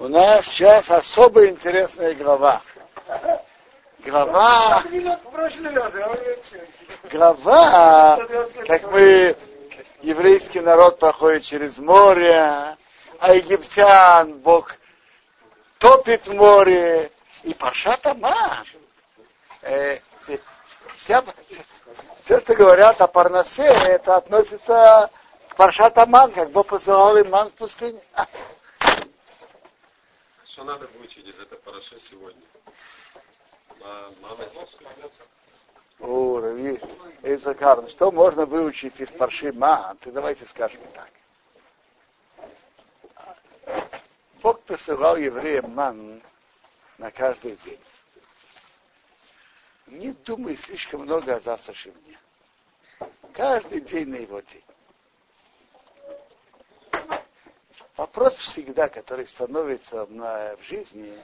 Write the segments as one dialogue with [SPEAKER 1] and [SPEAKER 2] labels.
[SPEAKER 1] У нас сейчас особо интересная глава. Глава, глава, как мы, еврейский народ проходит через море, а египтян Бог топит море, и Пашат Аман. Э, вся, все, что говорят о Парнасе, это относится к Паршат Аман, как Бог посылал им ман в пустыне.
[SPEAKER 2] Что надо выучить из этой параши сегодня?
[SPEAKER 1] О, Рави, Эйзакар, что можно выучить из парши Ман? Ты давайте скажем так. Бог посылал евреям ман на каждый день. Не думай слишком много о завтрашнем дне. Каждый день на его день. Вопрос всегда, который становится в жизни,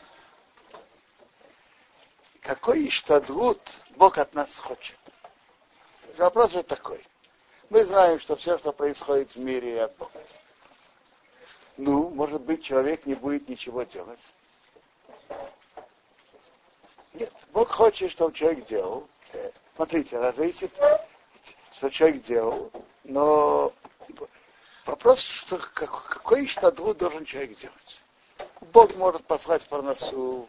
[SPEAKER 1] какой иштадрут Бог от нас хочет? Вопрос же такой. Мы знаем, что все, что происходит в мире, от Бога. Ну, может быть, человек не будет ничего делать. Нет, Бог хочет, чтобы человек делал. Э, смотрите, разве что человек делал, но вопрос, что, какой иштадрут должен человек делать? Бог может послать парносу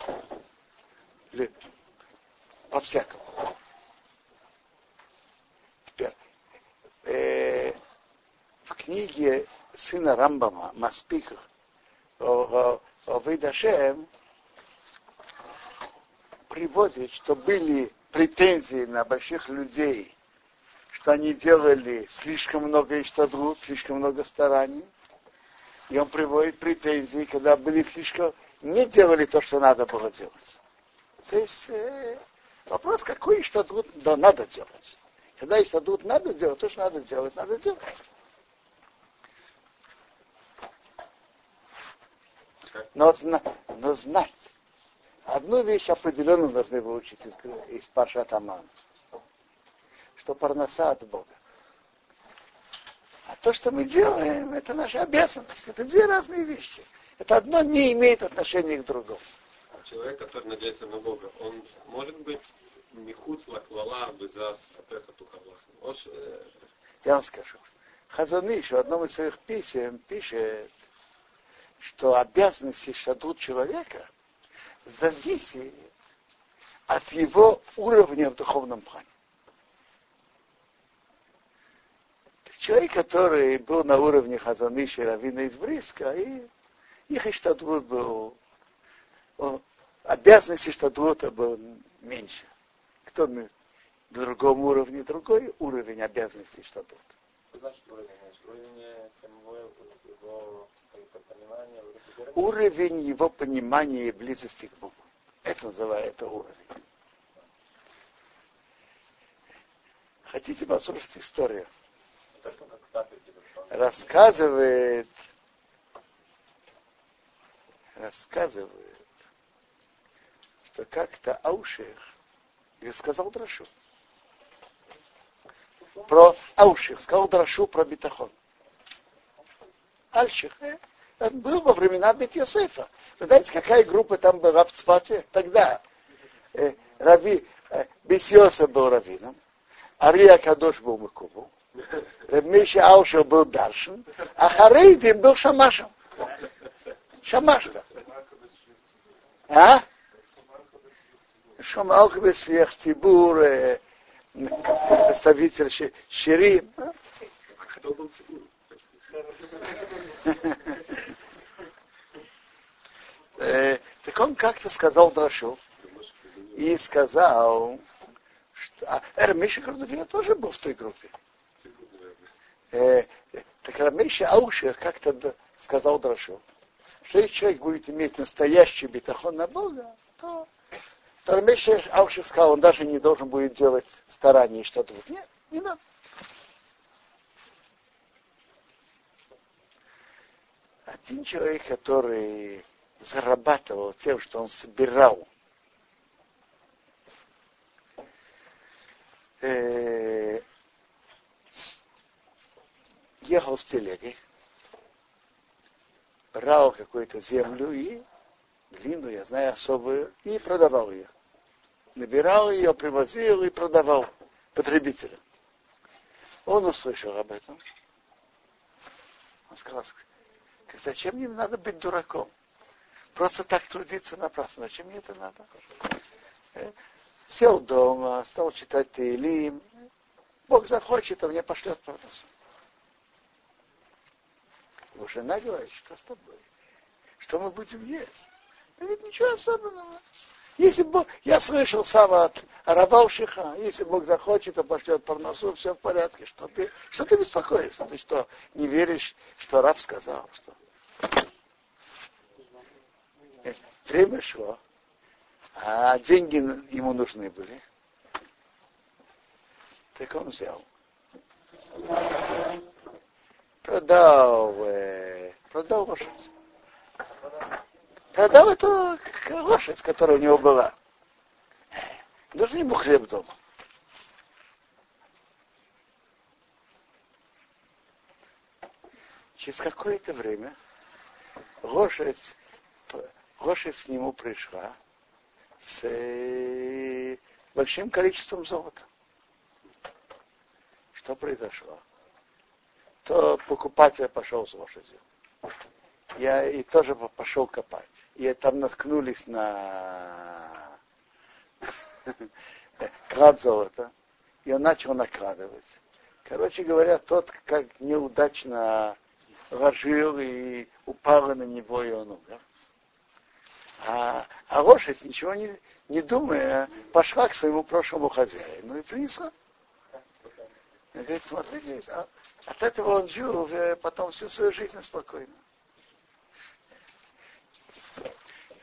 [SPEAKER 1] по-всякому. Теперь, э, в книге сына Рамбама о, Выдашем приводит, что были претензии на больших людей, что они делали слишком много иштадрут, слишком много стараний. И он приводит претензии, когда были слишком, не делали то, что надо было делать. То есть э, Вопрос, какой иштадут да, надо делать. Когда иштадут надо делать, то, что надо делать, надо делать. Но, но знать. Одну вещь определенно должны выучить из, из Паршат Аман. Что парноса от Бога. А то, что мы делаем, это наша обязанность. Это две разные вещи. Это одно не имеет отношения к другому
[SPEAKER 2] человек, который надеется на Бога, он может быть михуц лаквала апеха тухарлах.
[SPEAKER 1] Э, Я вам скажу. Хазаныш в одном из своих писем пишет, что обязанности шадут человека зависит от его уровня в духовном плане. Человек, который был на уровне Хазаныша и Равина из Бриска, и их иштадвуд был обязанности статута было меньше. Кто на другом уровне, другой уровень обязанностей статута. Уровень его понимания и близости к Богу. Это называется уровень. Хотите послушать историю? Рассказывает, рассказывает что как-то Аушех сказал Драшу. Про Аушех, сказал Драшу про Битахон. Альших, э, он был во времена Бет Йосефа. Вы знаете, какая группа там была в Цфате тогда? Э, Рави, э, Бет был раввином, Ария Кадош был Макубу, Миша Аушев был Даршин, а Харейдин был Шамашем. Шамашта. А? Шамалх Бешех Тибур, составитель Ширим. Кто был Тибур? Так он как-то сказал Драшу и сказал, что... А, Эрмиша Кордовина тоже был в той группе. Э, так Рамиша Аушер как-то сказал Драшу, что если человек будет иметь настоящий битахон на Бога, то Тармеши Аушев сказал, он даже не должен будет делать старания что-то. Нет, не надо. Один человек, который зарабатывал тем, что он собирал э, ехал с телегой, брал какую-то землю и глину, я знаю особую, и продавал ее. Набирал ее, привозил и продавал потребителям. Он услышал об этом. Он сказал, зачем мне надо быть дураком? Просто так трудиться напрасно. Зачем мне это надо? Э, сел дома, стал читать Таилим. Бог захочет, а мне пошлет парносу. Его жена говорит, что с тобой? Что мы будем есть? Да ведь ничего особенного. Если Бог, я слышал сам от Рабалшиха, если Бог захочет, то пошлет парносу, все в порядке. Что ты, что ты беспокоишься? Ты что, не веришь, что Раб сказал? Что? Время шло, а деньги ему нужны были. Так он взял. Продал, э, продал лошадь продал эту лошадь, которая у него была. Нужен ему хлеб дома. Через какое-то время лошадь, лошадь к нему пришла с э, большим количеством золота. Что произошло? То покупатель пошел с лошадью. Я и тоже пошел копать и там наткнулись на клад золота, и он начал накладывать. Короче говоря, тот как неудачно ложил и упало на него, и он умер. А, а лошадь, ничего не, не думая, пошла к своему прошлому хозяину и принесла. Говорит, смотри, говорит, а, от этого он жил потом всю свою жизнь спокойно.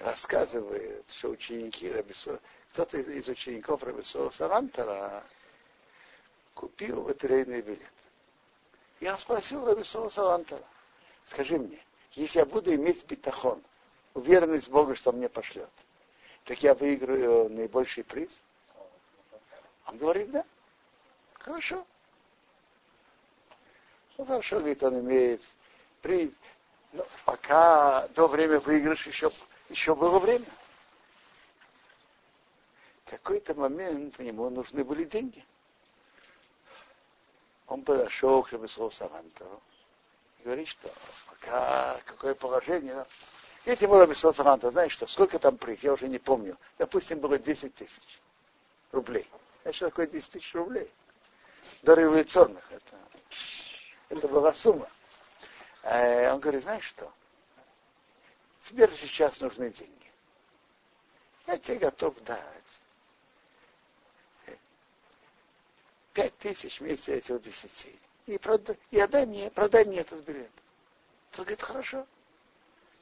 [SPEAKER 1] рассказывает, что ученики Рабисо, кто-то из, учеников Рабисо Савантера купил лотерейный билет. Я спросил Рабисо Савантера, скажи мне, если я буду иметь битахон, уверенность в Бога, что мне пошлет, так я выиграю наибольший приз? Он говорит, да. Хорошо. Ну, хорошо, говорит, он имеет приз. Но пока до времени выигрыша еще еще было время. В какой-то момент ему нужны были деньги. Он подошел к Рабисову Савантору и говорит, что пока какое положение. И ему Рабисов Савантор, знаешь что, сколько там приз, я уже не помню. Допустим, было 10 тысяч рублей. Что такое 10 тысяч рублей? До революционных это, это была сумма. Он говорит, знаешь что, тебе сейчас нужны деньги. Я тебе готов дать пять тысяч вместе этих десяти. И, продай, и отдай мне, продай мне этот билет. Тот говорит, хорошо.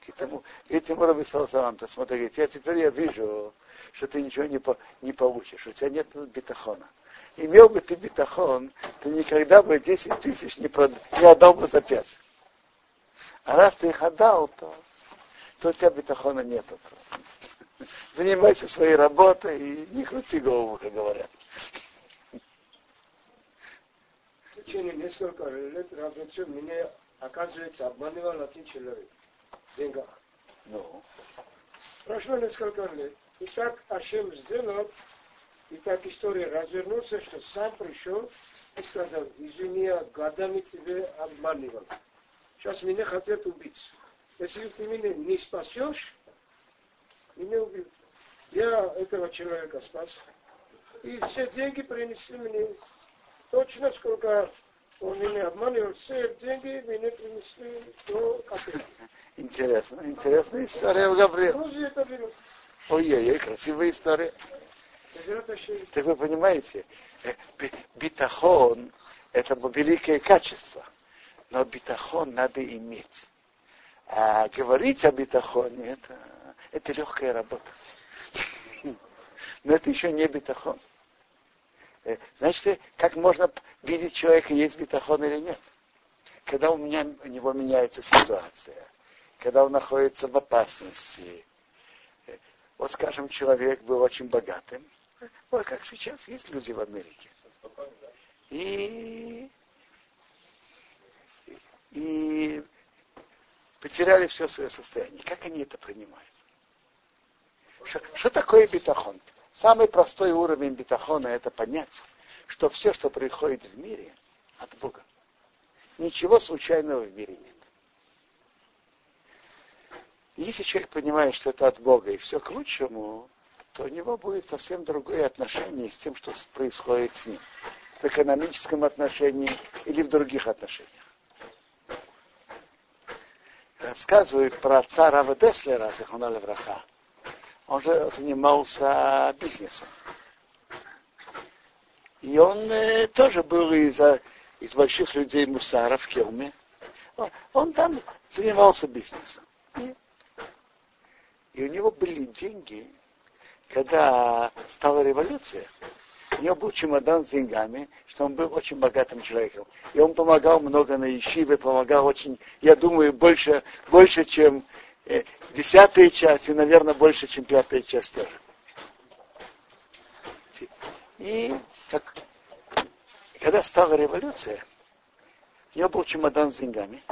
[SPEAKER 1] К тому, этим Раби Салсалам-то смотри, говорит, я теперь я вижу, что ты ничего не, по, не получишь, у тебя нет бетахона. Имел бы ты бетахон, ты никогда бы 10 тысяч не, прод... не отдал бы за 5. А раз ты их отдал, то то у тебя бетахона нету. Занимайся своей работой и не крути голову, как говорят.
[SPEAKER 3] В течение нескольких лет работы меня, оказывается, обманывал один человек в деньгах.
[SPEAKER 1] Ну.
[SPEAKER 3] Прошло несколько лет. И так Ашем сделал, и так история развернулся, что сам пришел и сказал, извини, я годами тебе обманывал. Сейчас меня хотят убить. Если ты меня не спасешь, меня убьют. Я этого человека спас. И все деньги принесли мне. Точно сколько он меня обманывал, все деньги мне принесли до копейки.
[SPEAKER 1] Интересно, интересная история в Гавриил. Ой-ой-ой, красивая история. Так вы понимаете, э, битахон – это великое качество, но битахон надо иметь. А говорить о битахоне, это, это легкая работа. Но это еще не битахон. Э, значит, как можно видеть человека, есть битахон или нет? Когда у, меня, у него меняется ситуация, когда он находится в опасности. Э, вот, скажем, человек был очень богатым. Вот как сейчас есть люди в Америке. И, и потеряли все свое состояние. Как они это принимают? Что, что такое битахон? Самый простой уровень битахона это понять, что все, что приходит в мире, от Бога. Ничего случайного в мире нет. Если человек понимает, что это от Бога и все к лучшему, то у него будет совсем другое отношение с тем, что происходит с ним. В экономическом отношении или в других отношениях. Рассказывают про отца Рава Деслера, Захуна Левраха. Он же занимался бизнесом. И он э, тоже был из, из больших людей Мусара в Келме. Он, там занимался бизнесом. И у него были деньги, когда стала революция, у него был чемодан с деньгами, что он был очень богатым человеком. И он помогал много на Ишиве, помогал очень, я думаю, больше, больше чем э, десятая часть, и, наверное, больше, чем пятая часть тоже. И как, когда стала революция, у него был чемодан с деньгами.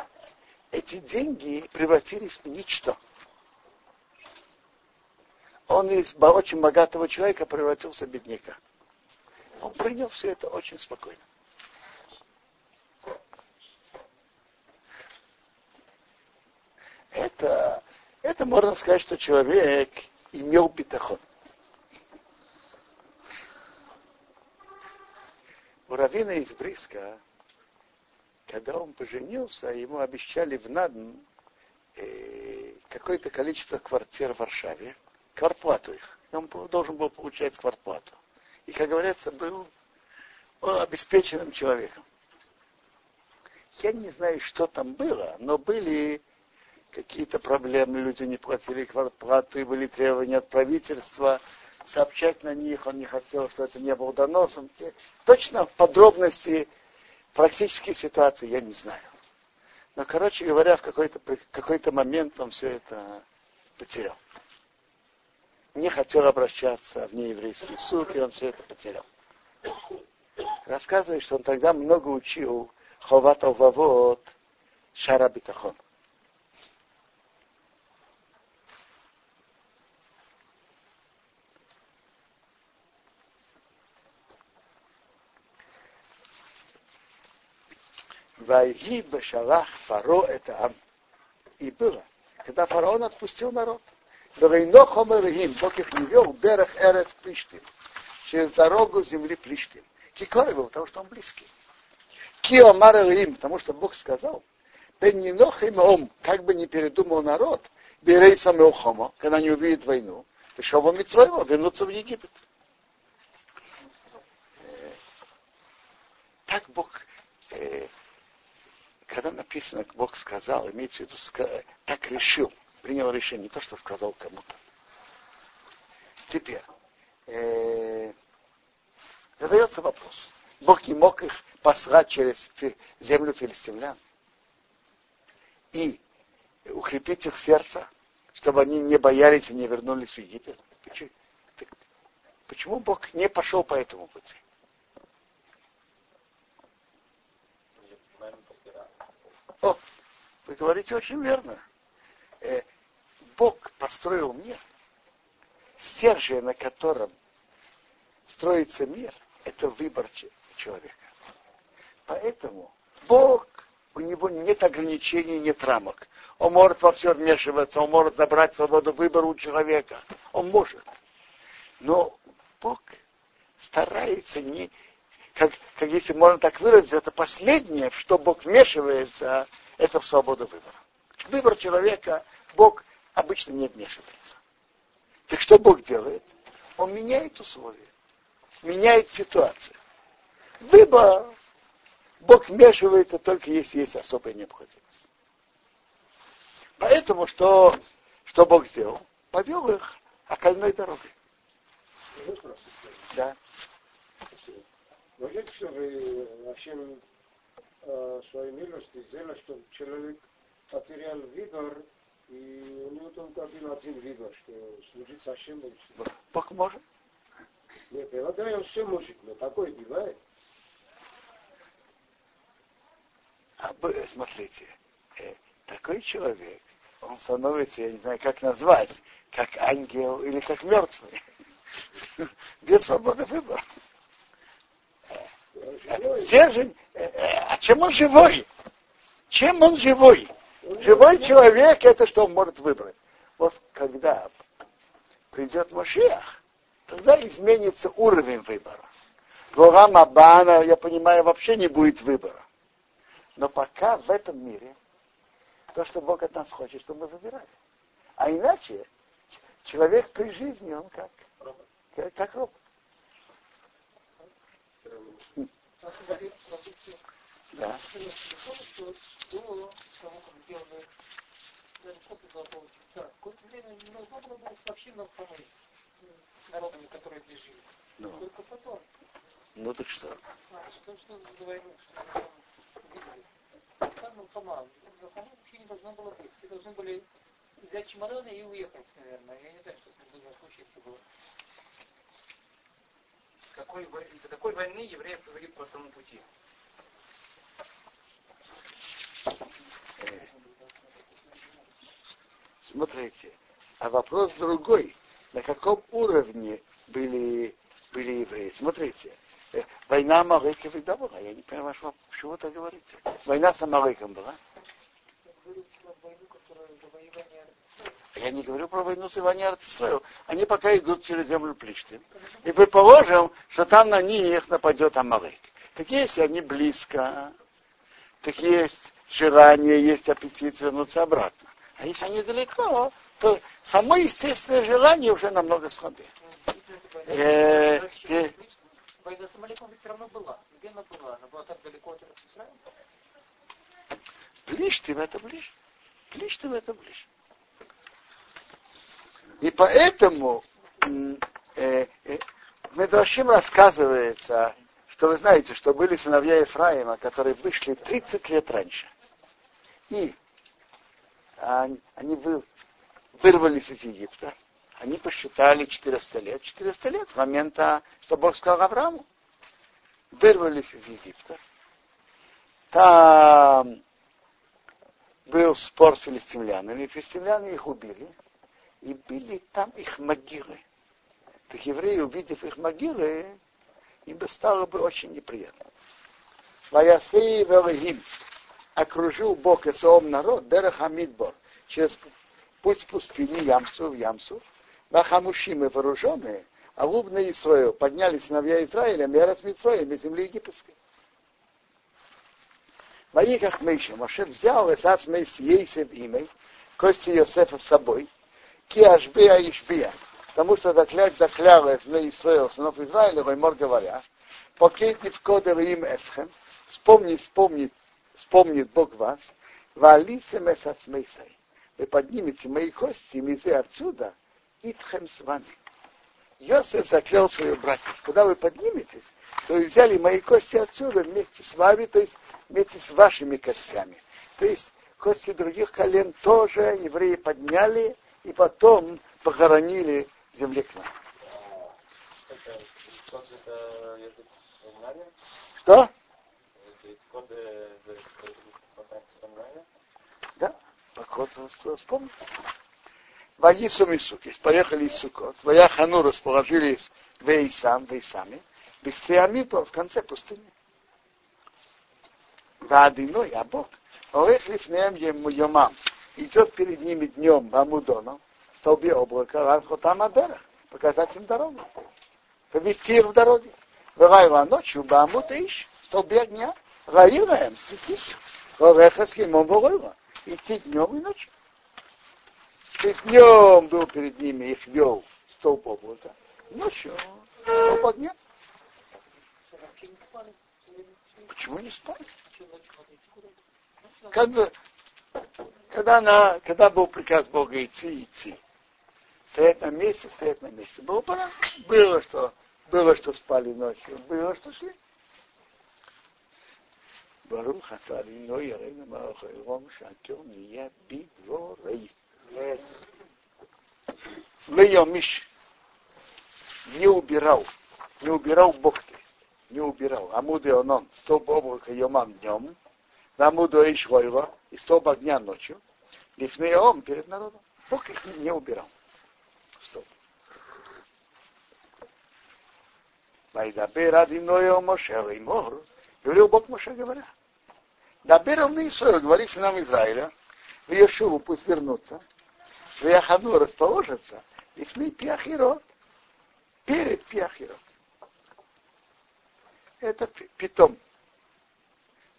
[SPEAKER 1] Эти деньги превратились в ничто он из очень богатого человека превратился в бедняка. Он принял все это очень спокойно. Это, это можно сказать, что человек имел битахон. У Равина из Бриска, когда он поженился, ему обещали в Надн э, какое-то количество квартир в Варшаве квартплату их. Он должен был получать квартплату. И, как говорится, был обеспеченным человеком. Я не знаю, что там было, но были какие-то проблемы, люди не платили квартплату, и были требования от правительства сообщать на них, он не хотел, что это не было доносом. Точно в подробности практические ситуации я не знаю. Но, короче говоря, в какой-то какой момент он все это потерял не хотел обращаться в нееврейский суд, и он все это потерял. Рассказывает, что он тогда много учил Ховат Алвавот Шара Битахон. Вайги Башалах Фаро это Ам. И было, когда фараон отпустил народ – Вейно хомерихим, Бог их не вел, Дерех Эрец Плиштим, через дорогу земли Плиштим. Кикори был, потому что он близкий. Кио Марелим, потому что Бог сказал, Беннинохим Ом, как бы не передумал народ, Берей Самеохома, когда не увидит войну, пришел во Митроево, вернуться в Египет. Так Бог, когда написано, Бог сказал, имеется в виду, так решил, принял решение, не то, что сказал кому-то. Теперь, э, задается вопрос. Бог не мог их послать через землю филистимлян и укрепить их сердце, чтобы они не боялись и не вернулись в Египет. Почему, Бог не пошел по этому пути? О, вы говорите очень верно. Э, Бог построил мир, стержень, на котором строится мир, это выбор человека. Поэтому Бог, у него нет ограничений, нет рамок. Он может во все вмешиваться, он может забрать свободу выбора у человека. Он может. Но Бог старается не, как, как если можно так выразить, это последнее, в что Бог вмешивается, это в свободу выбора. Выбор человека Бог обычно не вмешивается. Так что Бог делает? Он меняет условия, меняет ситуацию. Выбор Бог вмешивается только если есть особая необходимость. Поэтому что, что Бог сделал? Повел их окольной дорогой. Да.
[SPEAKER 3] Можете, чтобы Ашем своей милости сделал, чтобы человек потерял выбор и у него только один, один выбор, что служить совсем больше.
[SPEAKER 1] Бог может.
[SPEAKER 3] Нет, иногда он все может, но такое бывает.
[SPEAKER 1] А, смотрите, э, такой человек он становится, я не знаю, как назвать, как ангел или как мертвый. Без свободы выбора. Стержень, э, э, а чем он живой? Чем он живой? Живой человек это что он может выбрать. Вот когда придет Машиах, тогда изменится уровень выбора. Гора Мабана, я понимаю, вообще не будет выбора. Но пока в этом мире то, что Бог от нас хочет, чтобы мы выбирали. А иначе человек при жизни, он как? Как, как робот. Да.
[SPEAKER 4] Какое-то время не было вообще помочь с народами, которые здесь жили. Ну. Только потом.
[SPEAKER 1] Ну так что?
[SPEAKER 4] А, что, что за войну, что мы там видели? Там Милхама. Милхама вообще не должно было быть. Все должны были взять чемоданы и уехать, наверное. Я не знаю, что с ним случиться было. Какой, из-за какой войны евреи повели по этому пути?
[SPEAKER 1] Смотрите, а вопрос другой. На каком уровне были, были евреи? Смотрите, э, война Амалыка всегда была. Я не понимаю, что, почему это говорите. Война с Амалыком была? Я не говорю про войну с Иване Арцисрою. Они пока идут через землю Плиштин. И предположим, что там на них нападет Амалык. Так если они близко, так есть желание, есть аппетит вернуться обратно. А если они далеко, то само естественное желание уже намного слабее.
[SPEAKER 4] Э, э, Война с Амаликом все равно была. Где она была? Она была так далеко от Израиля?
[SPEAKER 1] Плиштим это ближе. Плиштим это ближе. И поэтому э, э, Медрашим рассказывается, что вы знаете, что были сыновья Ефраима, которые вышли 30 лет раньше. И они, они вы, вырвались из Египта. Они посчитали 400 лет. 400 лет с момента, что Бог сказал Аврааму. Вырвались из Египта. Там был спор с филистимлянами. Филистимляне их убили и были там их могилы. Так евреи, увидев их могилы, им бы стало бы очень неприятно. Ваясей Велихим окружил Бог и Саом народ, Дерех Амидбор, через путь пустыни Ямсу в Ямсу, Вахамушим и вооруженные, а лубные Исраил. Поднялись сыновья Израиля, Мерас Митроем из земли египетской. Ваиках Мейша, Маше взял Эсац Мейс Ейсев имей, кости Йосефа с собой, Киашбия Ишбия, потому что заклять заклялась в Исраил, сынов Израиля, Ваймор говоря, покейте в кодер им Эсхем, вспомни, вспомни, вспомнит Бог вас, валице месацмейсай, вы поднимете мои кости, мизы отсюда, итхем с вами. Йосеф заклял своих братьев. Когда вы подниметесь, то вы взяли мои кости отсюда вместе с вами, то есть вместе с вашими костями. То есть кости других колен тоже евреи подняли, и потом похоронили в земле к нам. Что? Да, поход вспомнить. Ваису Мисукис, поехали из Сукот, Ваяхану расположились в Эйсам, в Эйсаме, Биксиамипо в конце пустыни. Вадиной, а Бог, Орех лифнеем йомам, идет перед ними днем Бамудоном, в столбе облака, Архотам Адерах, показать им дорогу. Повести их в дороге. Вырайла ночью Бамут Иш, в столбе огня, Раила им светить. Ореха с Химом Воройла. Идти днем и ночью. То есть днем был перед ними, их вел столб облака. Ночью столб огня. Почему не спали? Когда, когда, она, когда был приказ Бога идти, идти. Стоять на месте, стоять на месте. Было пора. Было, что, было, что спали ночью, было, что шли. ברוך אתה אדינו יראינו מערך עירום שהכל נהיה בדבורי. Леомиш не убирал, не убирал Бог, то есть, не убирал. Амуды он, столб облака йомам днем, Намуду Эйшвойва, и столб огня ночью, Лифнеом перед народом. Бог их не убирал. Стоп. Вайдабер Адиноя Моше и Мор. Говорил Бог Моше, говоря. Дабер он Исраил, говорит сынам Израиля, в Иешуву пусть вернутся, в Яхану расположатся, и шли Пиахирот, перед Пиахирот. Это питом.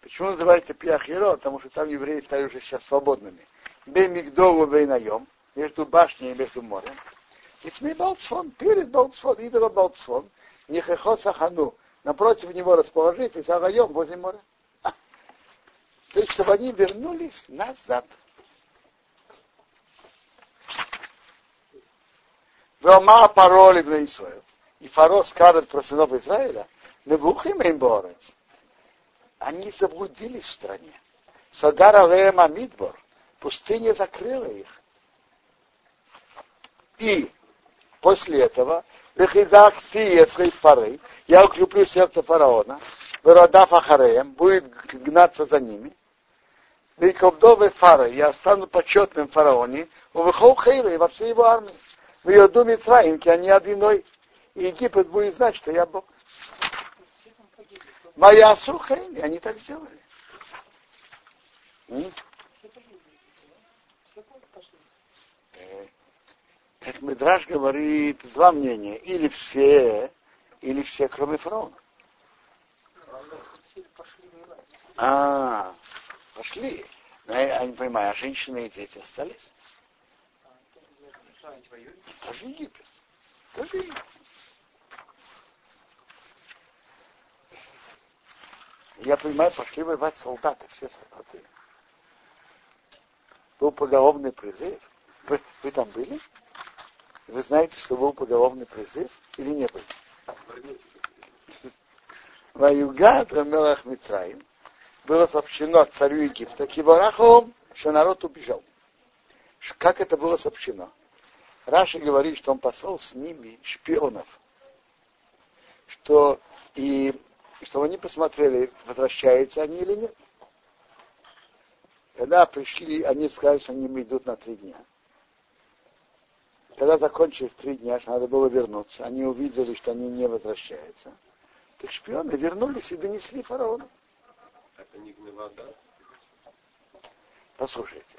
[SPEAKER 1] Почему называется Пиахирот? Потому что там евреи стали уже сейчас свободными. Бемигдову Вейнаем, между башней и между морем. И с ней Балцфон, перед Балцфон, идола Балцфон, Нехехо Сахану, напротив него расположитесь, а возле моря. То есть, чтобы они вернулись назад. Вема пароли в Израиль. И Фаро скажет про сынов Израиля, не бухим им борец. Они заблудились в стране. Сагара Леема Мидбор. Пустыня закрыла их. И после этого пары, я укреплю сердце фараона, Веродав Ахареем, будет гнаться за ними. Виковдовы фары, я стану почетным фараоне, у Вихол Хейве во всей его армии. В ее думе Цваинки, они одиной. И Египет будет знать, что я Бог. Моя сухая, они так сделали. Как Медраж говорит, два мнения. Или все, или все, кроме фараона. А, пошли. Но я не понимаю, а женщины и дети остались? Тоже Египет. Тоже Египет. Я понимаю, пошли воевать солдаты, все солдаты. Был поголовный призыв. Вы, вы там были? Вы знаете, что был поголовный призыв или не был? Ваюгад Рамелах Митраим было сообщено царю Египта, Кибарахом, что народ убежал. Как это было сообщено? Раша говорит, что он послал с ними шпионов, что и чтобы они посмотрели, возвращаются они или нет. Когда пришли, они сказали, что они идут на три дня. Когда закончились три дня, что надо было вернуться, они увидели, что они не возвращаются. Так шпионы вернулись и донесли фараону.
[SPEAKER 2] Это не гневода.
[SPEAKER 1] Послушайте.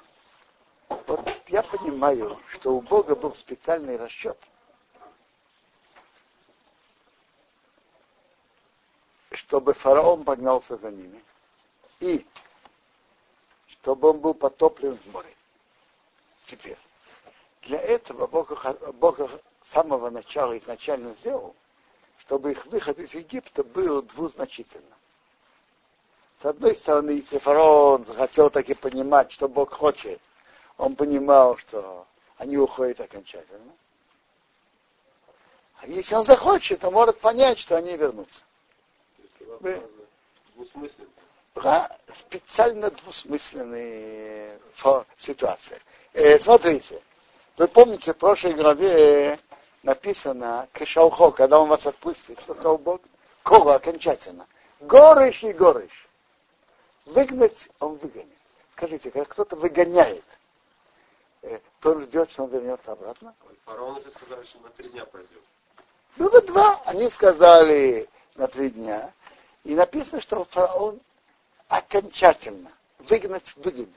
[SPEAKER 1] Вот я понимаю, что у Бога был специальный расчет. Чтобы фараон погнался за ними. И чтобы он был потоплен в море. Теперь. Для этого Бог, Бог с самого начала изначально сделал, чтобы их выход из Египта был двузначительным. С одной стороны, если фараон захотел таки понимать, что Бог хочет, он понимал, что они уходят окончательно. А если он захочет, то может понять, что они вернутся. Да, специально двусмысленные ситуации. Э, смотрите, вы помните, в прошлой главе написано Кешалхо, когда он вас отпустит, что сказал Бог? Кого окончательно? Горыш и горыш. Выгнать он выгонит. Скажите, когда кто-то выгоняет, э, то он ждет, что он вернется обратно?
[SPEAKER 2] Фараон уже сказали, что на три дня пойдет.
[SPEAKER 1] Было два. Они сказали на три дня. И написано, что фараон окончательно выгнать выгонит.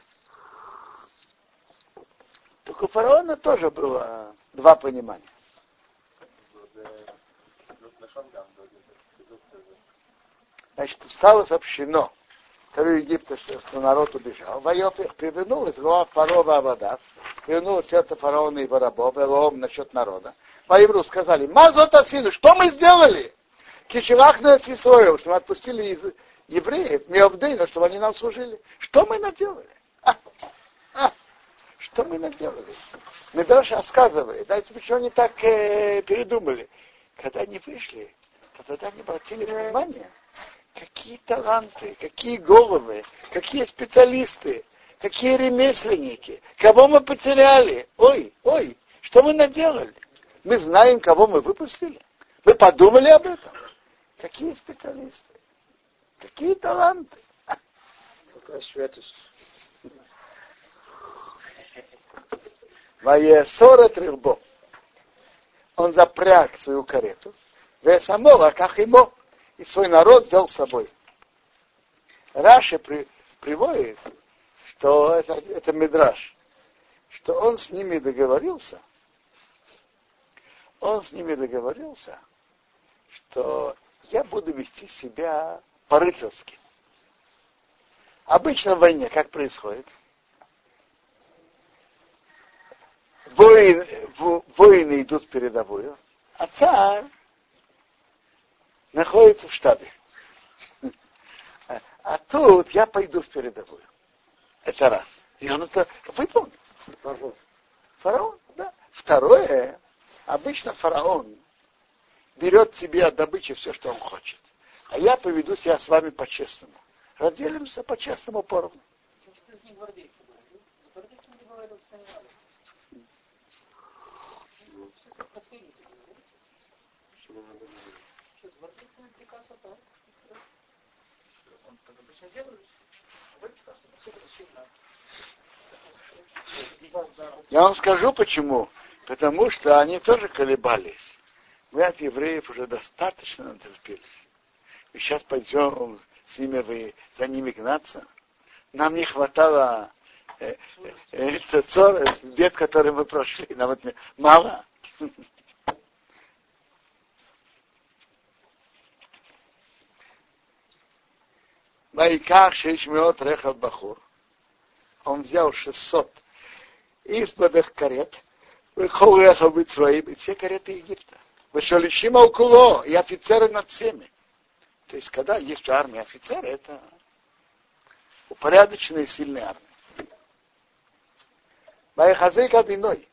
[SPEAKER 1] Только у фараона тоже было два понимания. Значит, стало сообщено царю Египта, что народ убежал. Вайопих перевернулась голова фараона вода, перевернулось сердце фараона и рабов, и насчет народа. Воевру сказали, Мазот Асину, что мы сделали? Кишевах на Исроил, что мы отпустили из евреев, Меобдейна, чтобы они нам служили. Что мы наделали? А, а, что мы наделали? Медраш рассказывает, знаете, почему они так э, передумали? Когда они вышли, то тогда они обратили внимание, какие таланты, какие головы, какие специалисты, какие ремесленники, кого мы потеряли. Ой, ой, что мы наделали? Мы знаем, кого мы выпустили. Мы подумали об этом. Какие специалисты? Какие таланты?
[SPEAKER 3] Какая святость.
[SPEAKER 1] Ваесора трехбо. Он запряг свою карету. Весамова, как ему, и свой народ взял с собой. Раши при, приводит, что это, это Мидраш, что он с ними договорился, он с ними договорился, что я буду вести себя по-рыцарски. Обычно в войне как происходит? Воин, воины идут в передовую, а царь находится в штабе. А тут я пойду в передовую. Это раз. И он это выполнил. Фараон, да. Второе, обычно фараон берет себе от добычи все, что он хочет. А я поведу себя с вами по-честному. Разделимся по-честному поровну. Я вам скажу почему. Потому что они тоже колебались. Мы от евреев уже достаточно натерпелись. И сейчас пойдем с ними, вы, за ними гнаться. Нам не хватало э, э, э, бед, которые мы прошли. Нам это мало. Вайках шешмеот рехав бахур. Он взял 600 избранных карет, выхол рехав Митроим, и все кареты Египта. Вышалищим около, и офицеры над всеми. То есть, когда есть армия офицеры, это упорядоченная и сильная армия. Вайхазейк одиной.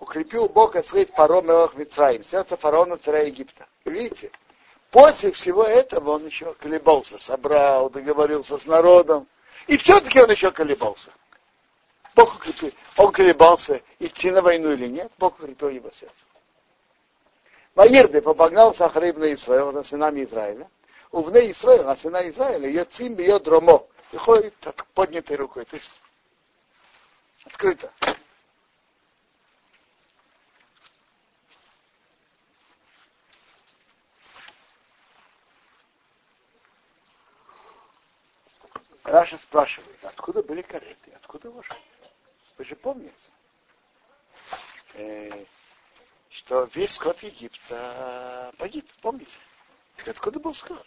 [SPEAKER 1] Укрепил Бог своих паром Мелах Мицраим, сердце фараона царя Египта. Видите, После всего этого он еще колебался, собрал, договорился с народом. И все-таки он еще колебался. Бог укрепил. Он колебался, идти на войну или нет, Бог укрепил его сердце. Ваирды попогнал Сахариб на Исраил, на сынами Израиля. Увне Исраил, на сына Израиля, Йоцим бьет дромо. Ходит поднятой рукой. То есть открыто. Раша спрашивает, откуда были кареты, откуда вошли? Вы же помните, э, что весь скот Египта погиб, помните? Так откуда был скот?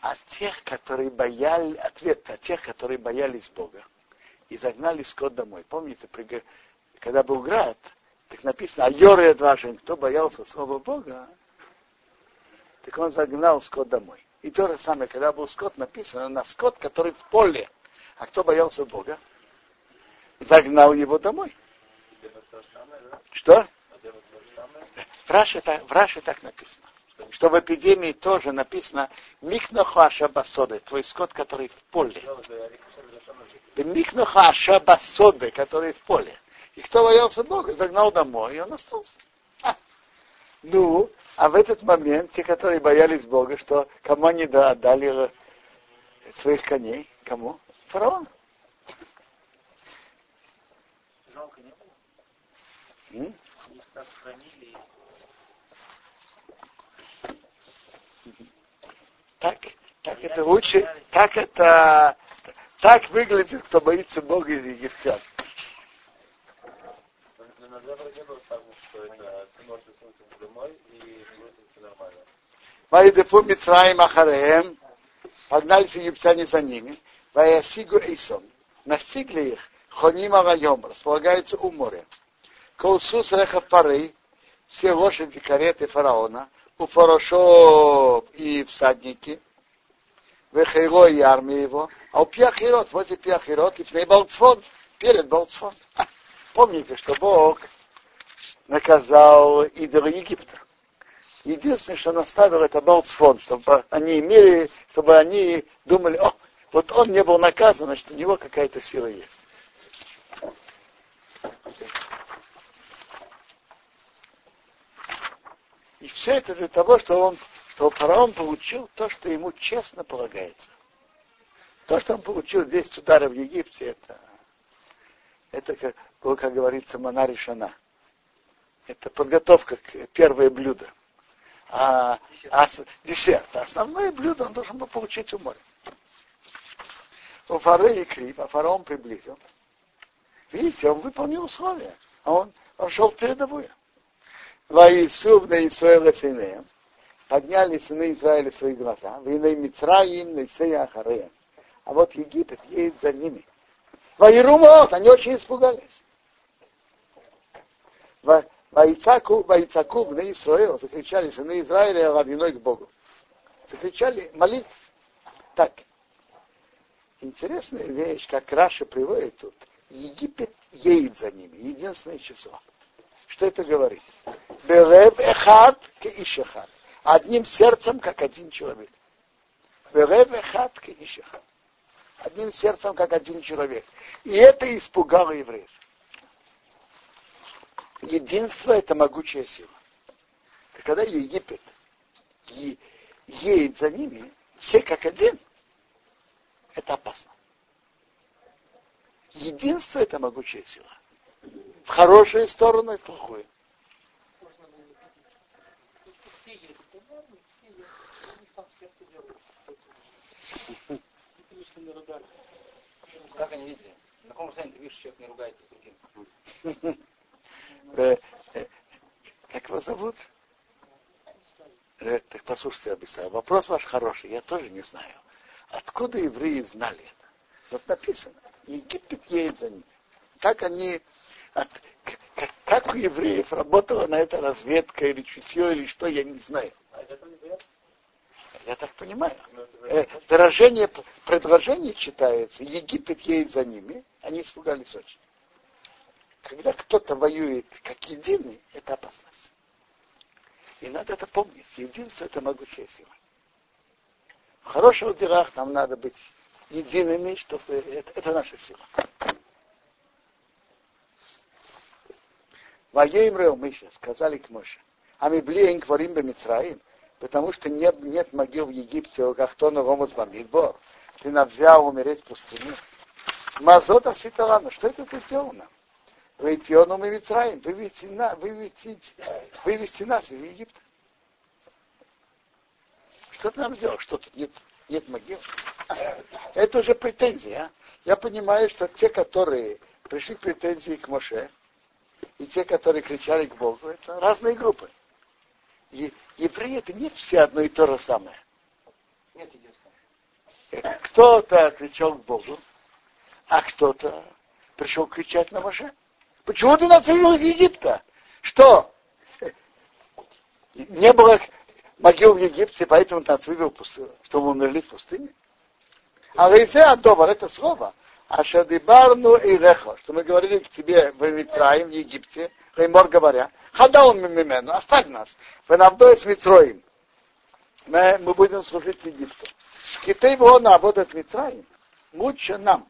[SPEAKER 1] От тех, которые боялись, ответ от тех, которые боялись Бога и загнали скот домой. Помните, когда был град, так написано, а Йоры отважен, кто боялся слова Бога, так он загнал скот домой. И то же самое, когда был скот, написано на скот, который в поле. А кто боялся Бога? Загнал его домой. Что? В Раше, так, написано. Что в эпидемии тоже написано Микнохаша басоды, твой скот, который в поле. Микнохаша басоды, который в поле. И кто боялся Бога, загнал домой, и он остался. Ну, а в этот момент те, которые боялись Бога, что кому они да, отдали своих коней? Кому? Фараон.
[SPEAKER 4] Жалко не было? М? Их так хранили.
[SPEAKER 1] Так, так это лучше, так это, так выглядит, кто боится Бога из египтян. Вайдефу Мицраим Ахареем, погнались египтяне за ними, Ваясигу Эйсом, настигли их, Хонима Вайом, располагается у моря. Колсус Рехав Пары, все лошади, кареты фараона, у Фарошов и всадники, Вехейло и армия его, а у возле Пиахирот, и в Балцфон, перед Балцфон. Помните, что Бог наказал идола Египта. Единственное, что он оставил, это Балцфон, чтобы они имели, чтобы они думали, о, вот он не был наказан, значит, у него какая-то сила есть. И все это для того, чтобы он, чтобы фараон получил то, что ему честно полагается. То, что он получил 10 ударов в Египте, это, это как, как говорится, монаришана. Это подготовка к первое блюдо. А, а десерт. А основное блюдо он должен был получить у моря. У фараона Крип, а фараон приблизил. Видите, он выполнил условия. А он, он шел в передовую. Ваисув на Исраэля сынеем. Подняли сыны Израиля свои глаза. Вины Мицраим, Нейсея Ахареем. А вот Египет едет за ними. Ваирумот, они очень испугались. Ваицаку, Ваицаку, на Исраил, закричали сыны Израиля водяной к Богу. Закричали, молитесь. Так. Интересная вещь, как Раша приводит тут. Египет едет за ними. Единственное число. Что это говорит? Берев эхад к ишехад. Одним сердцем, как один человек. Берев эхад к ишехад. Одним сердцем, как один человек. И это испугало евреев. Единство – это могучая сила. И когда Египет едет за ними, все как один, это опасно. Единство – это могучая сила. В хорошую сторону и в плохую.
[SPEAKER 5] Как они видели? На каком расстоянии ты видишь, человек не ругается с другим?
[SPEAKER 1] Э, э, как его зовут? Э, так послушайте, Абиса, вопрос ваш хороший, я тоже не знаю. Откуда евреи знали это? Вот написано, Египет едет за ними. Как они, от, как, как у евреев работала на это разведка или чутье, или что, я не знаю. Я так понимаю. Э, выражение, предложение читается, Египет едет за ними, они испугались очень. Когда кто-то воюет как единый, это опасность. И надо это помнить. Единство это могучая сила. В хороших делах нам надо быть едиными, чтобы это, это наша сила. Воеем Реумыша, сказали к Моше. А мы блием к ворим Мицраим, потому что нет, нет могил в Египте, у Гахтона Ромас Бамидбор. Ты нас взял умереть в пустыне. Мазота Ситалана, что это ты сделал нам? Вейтионом и Мицраим, вывести, на, вывести, вывести нас из Египта. Что ты нам сделал? Что тут нет, нет могил? Это уже претензии, а? Я понимаю, что те, которые пришли к претензии к Моше, и те, которые кричали к Богу, это разные группы. И евреи это не все одно и то же самое. Нет Кто-то кричал к Богу, а кто-то пришел кричать на Моше. Почему ты нас вывел из Египта? Что? Не было могил в Египте, поэтому нас вывел, чтобы мы умерли в пустыне? А Рейзе Адовар, это слово. А Шадибарну и Рехо, что мы говорили к тебе в Митраим, в Египте, Реймор говоря, Хадал мимену, оставь нас, в Навдой с Митроим. Мы, мы будем служить Египту. Китай его наводит Митраим. Лучше нам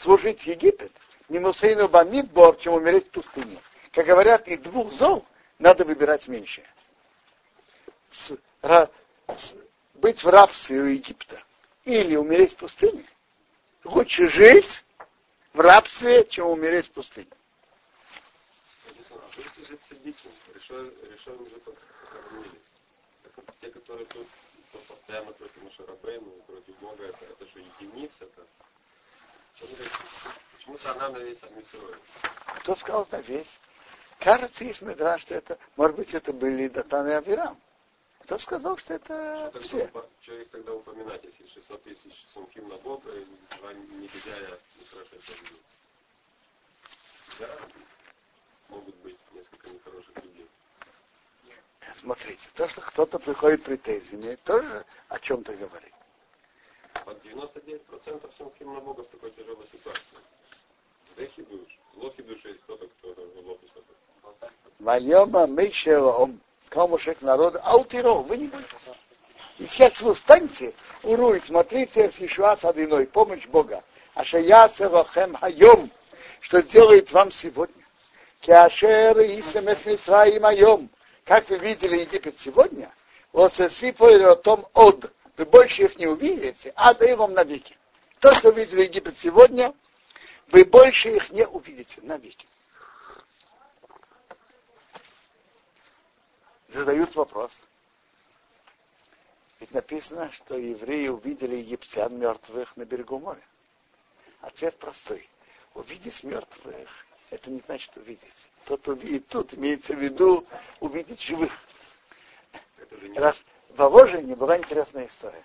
[SPEAKER 1] служить Египет, не Мусейну Бамидбор, чем умереть в пустыне. Как говорят, из двух зол надо выбирать меньше. С, ра, с, быть в рабстве у Египта или умереть в пустыне. Лучше жить в рабстве, чем умереть в пустыне.
[SPEAKER 2] Те, которые тут постоянно против Машарабейна, против Бога, это, это что, единица? Это... Почему-то она на весь Амисрой.
[SPEAKER 1] Кто сказал на весь? Кажется, есть медраж, что это, может быть, это были Датан и Авирам. Кто сказал, что это что все?
[SPEAKER 2] Тогда, что их тогда упоминать, если 600 тысяч сумким на Бога и два негодяя украшать Да, могут быть несколько нехороших людей.
[SPEAKER 1] Смотрите, то, что кто-то приходит претензиями, тоже о чем-то говорит.
[SPEAKER 2] Под 99% сумким на Бога в такой тяжелой ситуации. Дехи душ, лохи души, кто-то, кто лохи что-то.
[SPEAKER 1] Вайома Мишелом, сказал Моше к народу, аутиро, вы не будете. И сейчас вы встаньте, уруй, смотрите с Ишуа Садиной, помощь Бога. А шаясе вахем хайом, что сделает вам сегодня. Киашер и Исемес Митраим айом. Как вы видели Египет сегодня, вот сосипали том од, вы больше их не увидите, а даю вам навеки. То, что видели Египет сегодня, вы больше их не увидите навеки. Задают вопрос. Ведь написано, что евреи увидели египтян мертвых на берегу моря. Ответ простой. Увидеть мертвых, это не значит увидеть. Тот увидит тут, имеется в виду увидеть живых. Раз в Воложении была интересная история.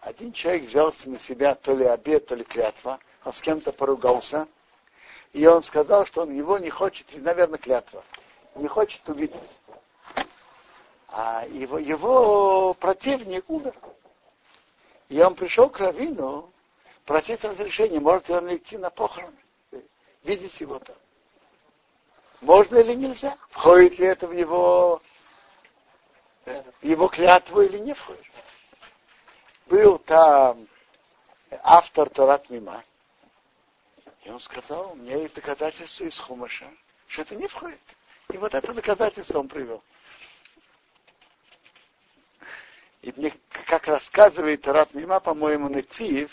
[SPEAKER 1] Один человек взял на себя то ли обед, то ли клятва, он с кем-то поругался, и он сказал, что он его не хочет, наверное, клятва, не хочет увидеть. А его, его противник умер. И он пришел к Равину просить разрешения, может ли он идти на похороны, видеть его там. Можно или нельзя? Входит ли это в его, в его клятву или не входит? Был там автор Торат Мима, и он сказал, у меня есть доказательства из Хумаша, что это не входит. И вот это доказательство он привел. И мне, как рассказывает Торат Мима, по-моему, Нетиев,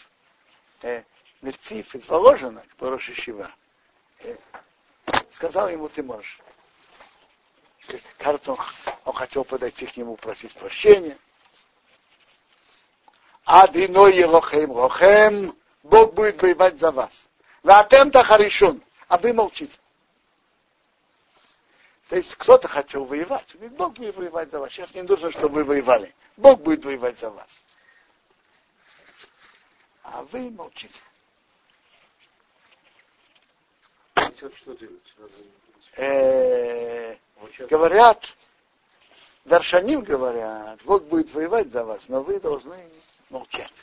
[SPEAKER 1] э, Нетиев из Воложина, который Шива, э, сказал ему, ты можешь. Кажется, он, он хотел подойти к нему, просить прощения. Адиной Елохем Лохем, Бог будет воевать за вас. Ватем-то харишун, а вы молчите. То есть кто-то хотел воевать. Бог будет воевать за вас. Сейчас не нужно, чтобы вы воевали. Бог будет воевать за вас. А вы молчите.
[SPEAKER 3] Что делать?
[SPEAKER 1] Э, говорят, Даршаним говорят, Бог будет воевать за вас, но вы должны молчать.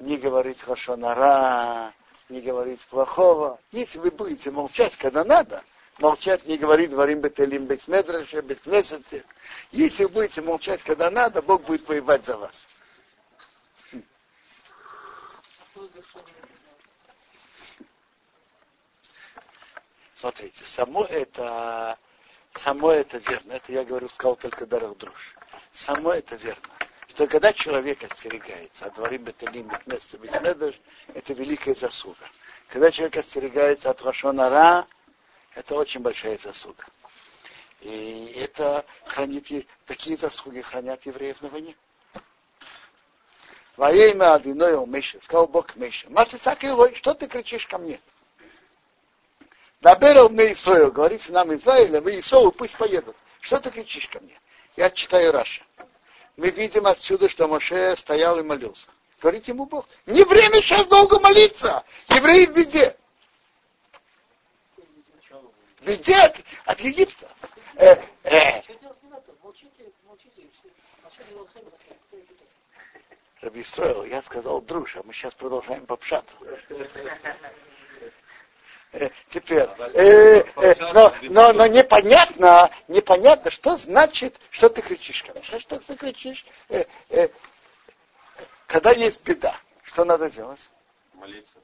[SPEAKER 1] Не говорить хашонара, не говорить плохого. Если вы будете молчать, когда надо, молчать не говорить дворим бетелим бетмедраше, беткнесете. Если вы будете молчать, когда надо, Бог будет воевать за вас. Смотрите, само это, само это верно. Это я говорю, сказал только Дарах Друж. Само это верно. Что когда человек остерегается, а дворим бетелим бетнесете бетмедраш, это великая заслуга. Когда человек остерегается от Рашонара, это очень большая заслуга. И это хранит, такие заслуги хранят евреев на войне. Во имя Адиноя Меша, сказал Бог Меша, Маты Цакилой, что ты кричишь ко мне? Наберал мне Исоил, говорит нам Израиля, вы Исоу пусть поедут. Что ты кричишь ко мне? Я читаю Раша. Мы видим отсюда, что Моше стоял и молился. Говорит ему Бог, не время сейчас долго молиться. Евреи везде везде от, от Египта. Э, э. Раби Исраил, я сказал друж, а мы сейчас продолжаем попшаться. Теперь, э, э, но, но, но непонятно, непонятно, что значит, что ты кричишь мне. Что ты кричишь? Э, э, когда есть беда, что надо делать?
[SPEAKER 2] Молиться.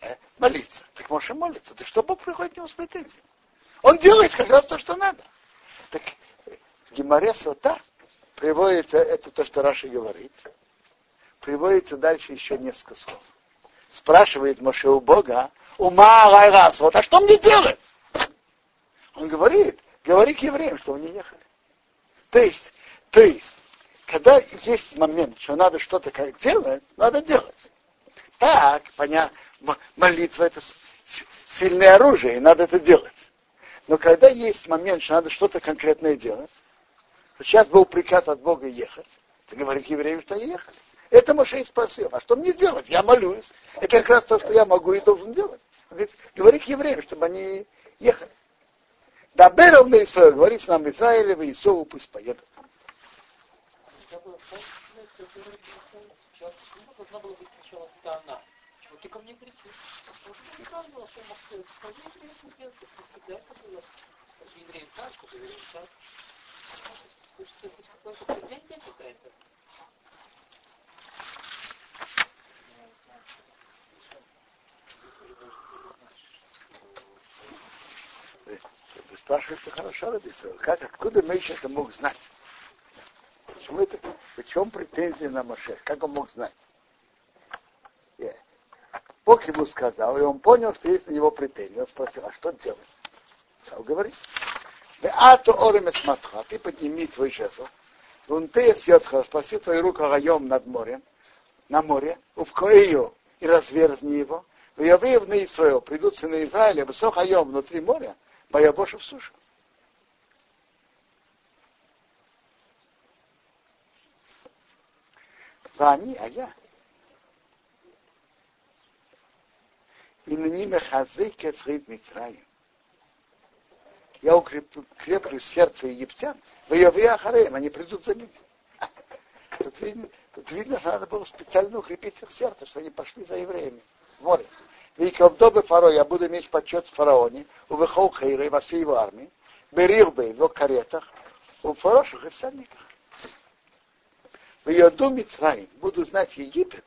[SPEAKER 1] Э, молиться. Так Моше молится. Так что Бог приходит к нему с претензией? Он делает как раз то, что надо. Так Гимаре Сота приводится, это то, что Раши говорит, приводится дальше еще несколько слов. Спрашивает Моше у Бога, ума раз, вот а что мне делать? Он говорит, говори к евреям, что они ехали. То есть, то есть, когда есть момент, что надо что-то как делать, надо делать. Так, понятно, молитва это сильное оружие, и надо это делать. Но когда есть момент, что надо что-то конкретное делать, сейчас был приказ от Бога ехать, ты говоришь евреям, что ехали. Это Мошей спросил, а что мне делать? Я молюсь. Это как раз то, что я могу и должен делать. Он говорит, говори к евреям, чтобы они ехали. Да Беров на Исраиль, говорит нам Израиле, в Исову пусть поедут.
[SPEAKER 4] Ты ко мне кричишь? Потому было, что мог сказать, скажи евреям, сделать, всегда это было. Евреям так, скажи евреям так. Хочется здесь какая-то претензия какая-то.
[SPEAKER 1] Спрашивается хорошо, Рабисова, как, откуда Мейша это мог знать? Почему это? В чем претензия на Моше? Как он мог знать? Yeah. Бог ему сказал, и он понял, что есть на него претензии. Он спросил, а что делать? Стал говорить. А то оремет матха, ты подними твой жезл. Вон ты съедха, спаси твою руку раем над морем, на море, увкой ее и разверзни его. В Явеев на Исраил придут сыны Израиля, высох айом внутри моря, моя больше в сушу. А они, а я. И на ними хазы кецрит Мицраим. Я укреплю, сердце египтян, в Ахареем, они придут за ними. Тут видно, тут видно, что надо было специально укрепить их сердце, что они пошли за евреями в море. Викавдобы фаро, я буду иметь почет в фараоне, у Вехол Хейре, во всей его армии, Берирбе, в его каретах, у фарошах и всадниках. В ее доме Мицраим, буду знать Египет,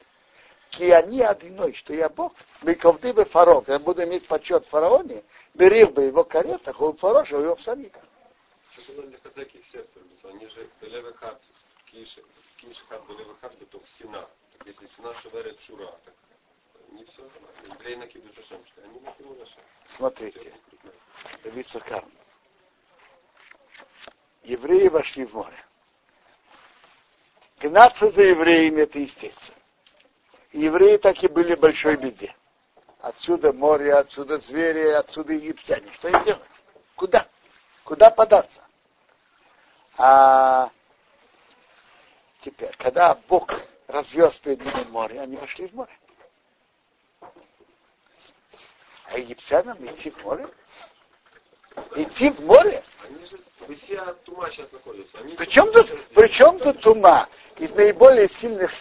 [SPEAKER 1] ки они одиной, что я Бог, Викавдыбе фаро, я буду иметь почет в фараоне, Берирбе, его каретах, у фарошах и его всадниках.
[SPEAKER 2] Что было для хозяйки их сердца? Они же Левехат, Кишхат, Левехат. Так если Сина шеверет Шура, так не все. Евреи что они.
[SPEAKER 1] Смотрите. Евреи вошли в море. Гнаться за евреями это естественно. И евреи так и были в большой беде. Отсюда море, отсюда звери, отсюда египтяне. Что им делать? Куда? Куда податься? А теперь, когда Бог развез перед ними море, они вошли в море. А египтянам идти в море? Идти в море?
[SPEAKER 2] Они же все тума сейчас находятся. Они
[SPEAKER 1] Причем тут, причем тут тума? Из наиболее сильных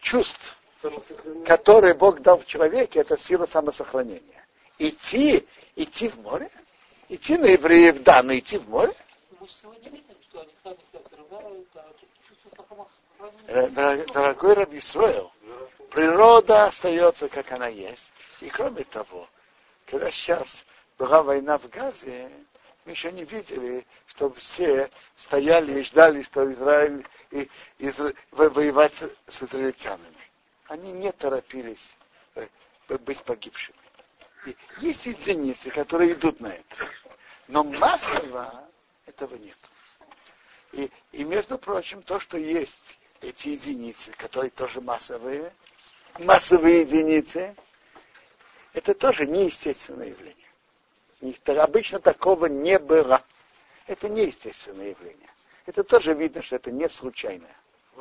[SPEAKER 1] чувств, которые Бог дал в человеке, это сила самосохранения. Идти, идти в море? Идти на евреев, да, но идти в море?
[SPEAKER 4] Мы же сегодня видим, что они сами себя взрывают, а чувство
[SPEAKER 1] Э, дорог- Дорогой Раби природа остается, как она есть. И кроме того, когда сейчас была война в Газе, мы еще не видели, чтобы все стояли и ждали, что Израиль и, во- воевать с израильтянами. Они не торопились э, быть погибшими. И есть единицы, которые идут на это. Но массово этого нет. И, и между прочим, то, что есть эти единицы, которые тоже массовые, массовые единицы, это тоже неестественное явление. Ни- Обычно такого не было. Это неестественное явление. Это тоже видно, что это не случайное.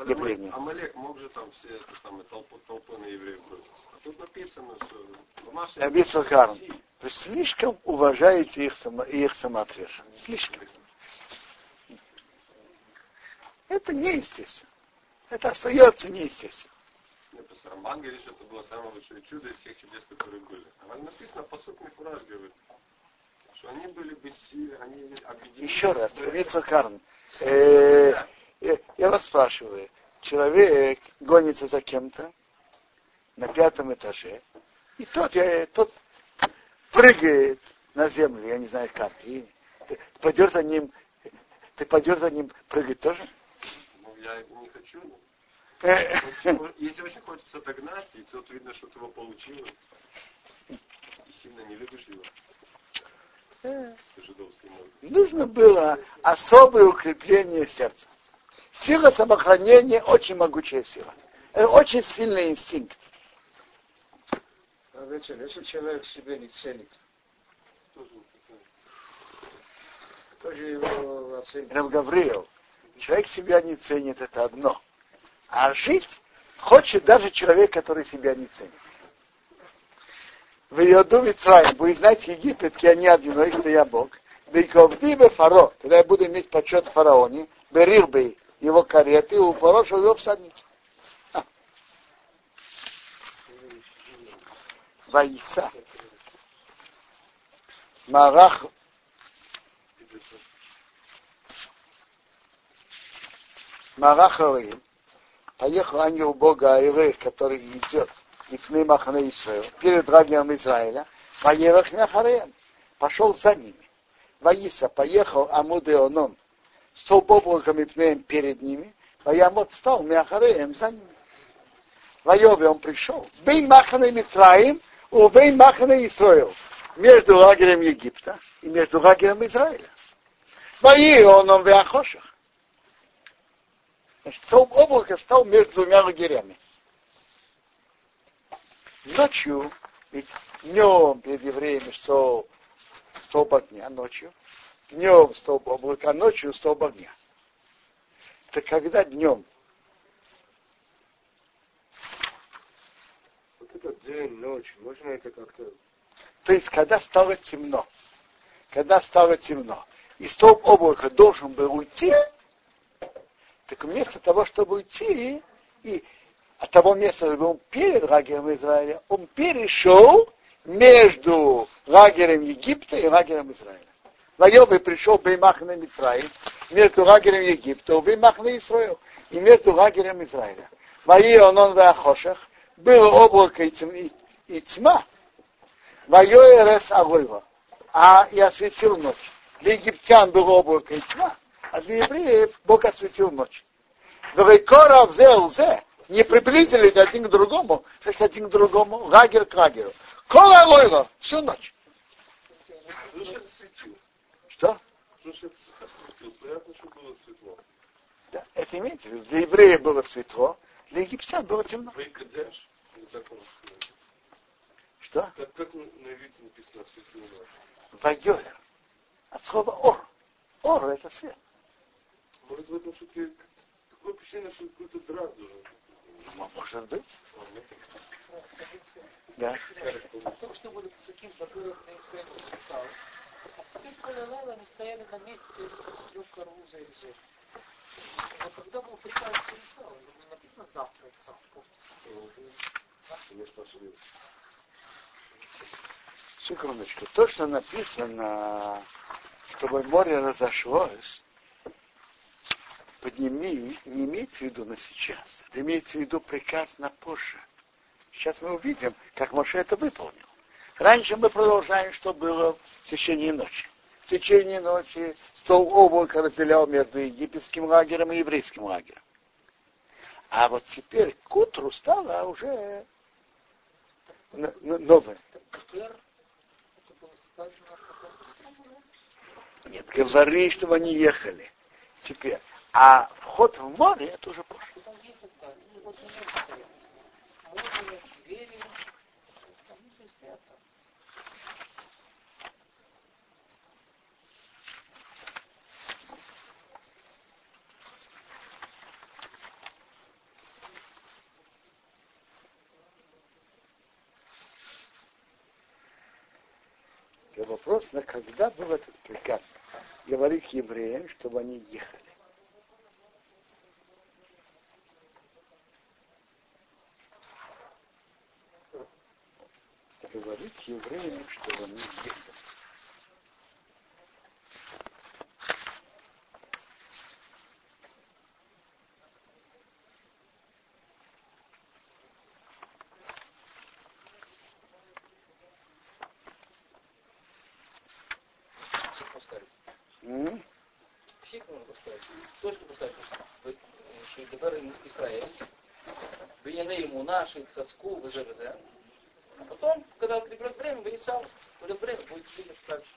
[SPEAKER 1] явление.
[SPEAKER 2] Амалек мог же там все это самое толпу, толпу на евреев броситься. А тут написано, что Маша...
[SPEAKER 1] Рабби Сахарн, вы слишком уважаете их, само, их самоотверженность. Слишком. Это неестественно. Это остается неестественно.
[SPEAKER 2] Написано, Рамбан говорит, что это было самое большое чудо из всех чудес, которые были. А написано, по сути, Мифураж говорит, что они были бессильны, они объединились.
[SPEAKER 1] Еще раз, Рабби Сахарн, э, я вас спрашиваю, человек гонится за кем-то на пятом этаже, и тот, я, тот прыгает на землю, я не знаю как, и ты пойдешь за ним, ты пойдешь за ним прыгать тоже?
[SPEAKER 2] Ну, я не хочу, но Если очень хочется догнать, и тут видно, что ты его получилось, и сильно не любишь его.
[SPEAKER 1] Нужно было особое укрепление сердца. Сила самохранения очень могучая сила. Это очень сильный инстинкт.
[SPEAKER 3] А ведь если человек себя не ценит,
[SPEAKER 2] Тоже
[SPEAKER 3] кто же его оценит?
[SPEAKER 1] Рав Гавриил, человек себя не ценит, это одно. А жить хочет даже человек, который себя не ценит. В Йоду Мицраим, вы знаете, египетки, они одиной, что я Бог. Бейковдибе фаро, когда я буду иметь почет фараоне, берирбей его кареты, у фароша его всадники. А. Ваица. Марах Мараховым, поехал ангел Бога Айрех, который идет Лифны Махана Исраил, перед врагом Израиля, поехал Нахареем, пошел за ними. Ваиса поехал Амуде Онон, столб облаком и пнеем перед ними, Ваямот стал Мяхареем за ними. Вайове он пришел. Бей Махана Митраим, убей Махана Исраил. Между лагерем Египта и между лагерем Израиля. Вои он он Веахошах. Значит, столб облака стал между двумя лагерями. Ночью, ведь днем перед евреями что столб огня, ночью, днем столб облака, ночью столб огня. Это когда днем
[SPEAKER 3] Вот этот день, ночь, можно это как-то...
[SPEAKER 1] То есть, когда стало темно, когда стало темно, и столб облака должен был уйти, так вместо того, чтобы уйти, и от того места, где он перед лагерем Израиля, он перешел между лагерем Египта и лагерем Израиля. Вайовый пришел Беймах на Митраим, между лагерем Египта и Беймах на Исраил, и между лагерем Израиля. Ваи он он в Ахошах, было облако и, тьма, и тьма, Вайоэрес Агойва, а и осветил ночь. Для египтян было облако и тьма, а для евреев Бог осветил ночь. Вайкора взял зе, не приблизились один к другому, значит один к другому, лагерь к лагерю. Кола Агойва, всю ночь.
[SPEAKER 2] Что.
[SPEAKER 1] Да, это имеется в виду. Для евреев было светло, для египтян было темно. Что?
[SPEAKER 2] Как, как на иврите написано ночь?
[SPEAKER 1] Вайоэр. От слова ор. Ор это свет.
[SPEAKER 2] Может в этом что-то... Такое впечатление, что какой-то драк должен быть.
[SPEAKER 1] Ну, Может быть.
[SPEAKER 2] А, нет?
[SPEAKER 1] Да.
[SPEAKER 4] Только что были псуким, которых на Исраиле написал. А теперь Коля они стояли на месте трех Карвуза и Ржев. Но когда был приказ Исраила, не написано завтра
[SPEAKER 2] Не спасибо.
[SPEAKER 1] Секундочку. То, что написано, чтобы море разошлось, подними, не имеется в виду на сейчас. Это имеется в виду приказ на позже. Сейчас мы увидим, как Моше это выполнил. Раньше мы продолжаем, что было в течение ночи. В течение ночи стол облака разделял между египетским лагерем и еврейским лагерем. А вот теперь к утру стало уже новое. Нет, говори, чтобы они ехали. Теперь. А вход в море это уже позже. Вопрос, на когда был этот приказ? Говори к евреям, чтобы они ехали. Говори к евреям, чтобы они ехали.
[SPEAKER 5] Псих поставить.
[SPEAKER 1] М?
[SPEAKER 5] Псих когда придет время, Бенисал, придет время, будет сильно дальше.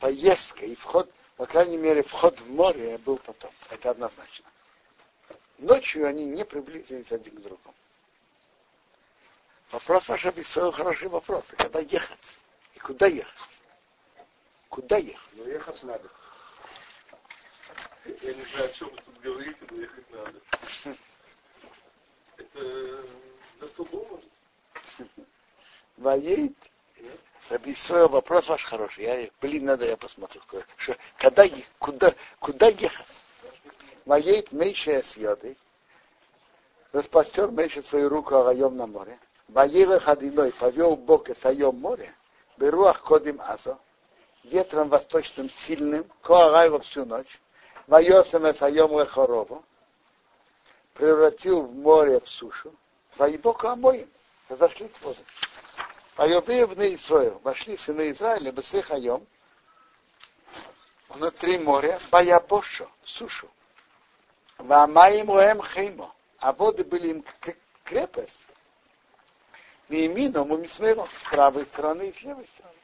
[SPEAKER 1] Поездка и вход, по крайней мере, вход в море был потом. Это однозначно. Ночью они не приблизились один к другому. Вопрос ваш объяснил хороший вопрос. Когда ехать? И куда ехать? Куда ехать?
[SPEAKER 3] Но ехать надо.
[SPEAKER 2] Я не знаю, о чем вы тут говорите, но ехать надо. Это за может?
[SPEAKER 1] Воеет?
[SPEAKER 2] Нет?
[SPEAKER 1] Объяснил вопрос ваш хороший. Я, блин, надо я посмотрю. Что, когда, куда, куда ехать? Воеет Мейша с йодой. Распостер Мейша свою руку Агаем на море. Воева Хадиной повел Бог и Сайом море. Беруах Кодим Азо. Ветром восточным сильным. Коагайва всю ночь. Вайосем и Сайом Лехорову. Превратил в море в сушу. Воебоку Амоим. Разошлись воды. Вайобеев на Исраил. Вошли сыны Израиля, Бесех Айом. внутри моря, Баябошо, сушу. Вамаим Роем Хеймо, а воды были им крепость. Мимином и Мисмером, с правой стороны и с левой стороны.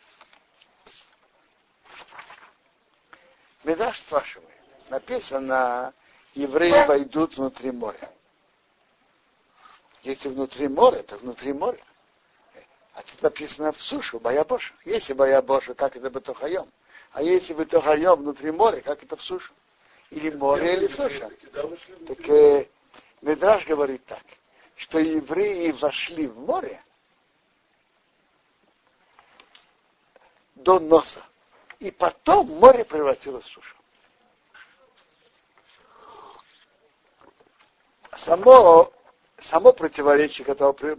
[SPEAKER 1] Медаш спрашивает, написано, евреи войдут внутри моря. Если внутри моря, то внутри моря. А тут написано в сушу, Баябоша. Если Баябоша, как это Батохайом. А если Батохайом внутри моря, как это в сушу? Или море, или суша. Так э, Медраж говорит так, что евреи вошли в море до носа. И потом море превратилось в сушу. Само, само противоречие, которое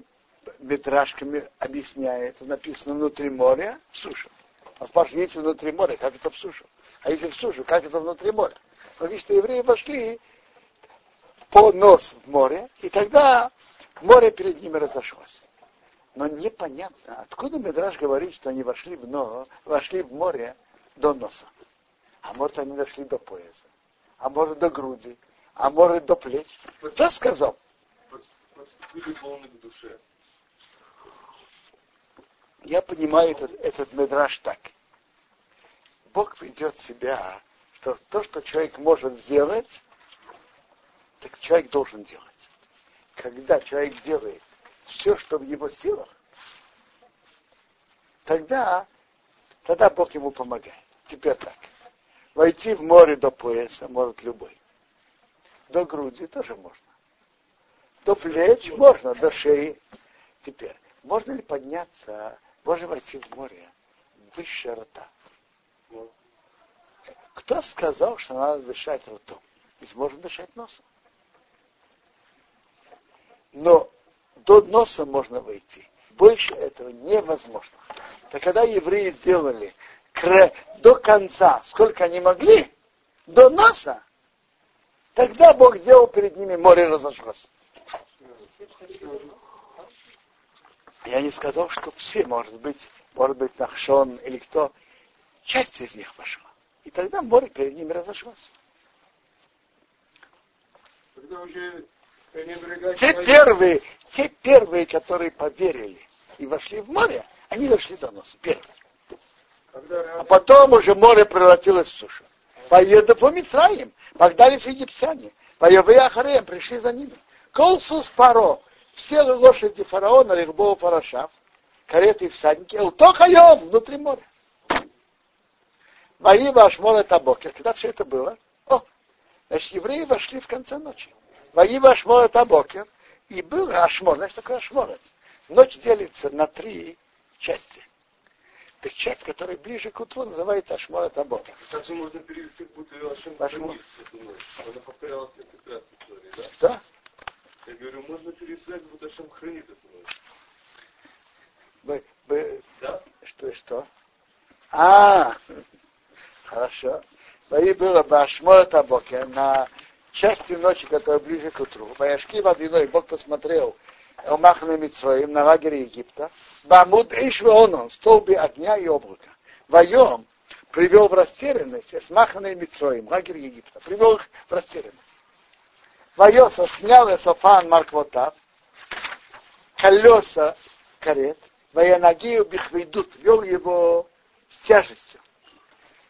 [SPEAKER 1] метражками объясняет, написано внутри моря, в сушу. А спрашивает, если внутри моря, как это в сушу? А если в сушу, как это внутри моря? Но видите, евреи вошли по нос в море, и тогда море перед ними разошлось. Но непонятно, откуда Медраж говорит, что они вошли в, но, вошли в море до носа. А может, они дошли до пояса. А может, до груди. А может, до плеч. Кто сказал?
[SPEAKER 2] к душе.
[SPEAKER 1] Я понимаю этот, этот медраж так. Бог ведет себя, что то, что человек может сделать, так человек должен делать. Когда человек делает все, что в его силах, тогда, тогда Бог ему помогает. Теперь так. Войти в море до пояса может любой. До груди тоже можно. До плеч можно, до шеи. Теперь, можно ли подняться можно войти в море выше рта. Кто сказал, что надо дышать ртом? Ведь можно дышать носом. Но до носа можно войти. Больше этого невозможно. Так когда евреи сделали до конца, сколько они могли, до носа, тогда Бог сделал перед ними море разошлось. Я не сказал, что все, может быть, может быть, Нахшон или кто, часть из них пошла. И тогда море перед ними разошлось. те первые, те первые, которые поверили и вошли в море, они дошли до носа, первые. А потом уже море превратилось в сушу. Поеду по Митраим, погнались египтяне. Поевые Ахареем пришли за ними. Колсус Паро, все лошади фараона, Рихбова Парашав, кареты и всадники, Элтохайом, внутри моря. Воива Ашмона Табокер, когда все это было, о, значит, евреи вошли в конце ночи. Воива Ашмона Табокер, и был Ашмон, знаешь, такое Ашмон? Ночь делится на три части. Так часть, которая ближе к утру, называется Ашмона Табокер.
[SPEAKER 2] Также можно перевести, будто Ашем
[SPEAKER 1] Ашмон.
[SPEAKER 2] Она повторялась несколько раз в истории, да?
[SPEAKER 1] Да.
[SPEAKER 2] Я говорю, можно пересылать, будто Ашем хранит эту ночь.
[SPEAKER 1] Бы, бы,
[SPEAKER 2] Да?
[SPEAKER 1] что, что? А, хорошо. Бои было Башмор Табокер на части ночи, которая ближе к утру. Баяшки водяной, Бог посмотрел Омахна Митсроим на лагере Египта. Бамуд Ишвеоном, столбе огня и облака. Воем привел в растерянность Эсмахана и Митсроим, лагерь Египта. Привел их в растерянность. Вайоса снял Эсофан Марквотав, колеса карет, Ваянагию Бихвейдут, вел его с тяжестью.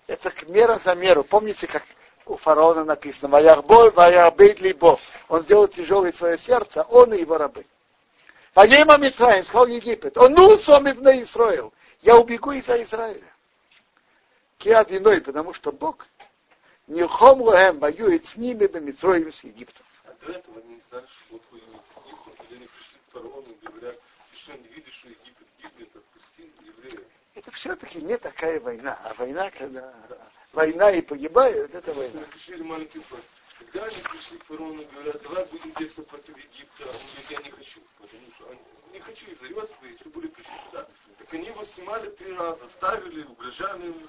[SPEAKER 1] Это к мера за меру. Помните, как у фараона написано, Ваярбой, Ваярбейт Либо. Он сделал тяжелое свое сердце, он и его рабы. Ваема Митраим, сказал Египет, он сомит на Израил. Я убегу из-за Израиля. Киадиной, потому что Бог не хомлуэм воюет с ними, Бемитроем с Египтом
[SPEAKER 2] до этого они не знали, что Египет, когда они пришли к фараону и говорят, ты что, не видишь, что Египет гибнет, отпусти евреев.
[SPEAKER 1] Это все-таки не такая война, а война, когда война и погибают, это война.
[SPEAKER 2] Решили маленький вопрос. Когда они пришли к фараону и говорят, давай будем действовать против Египта, он говорит, я не хочу, потому что они, не хочу из-за свои, что были пришли туда. Так они его снимали три раза, ставили, угрожали ему.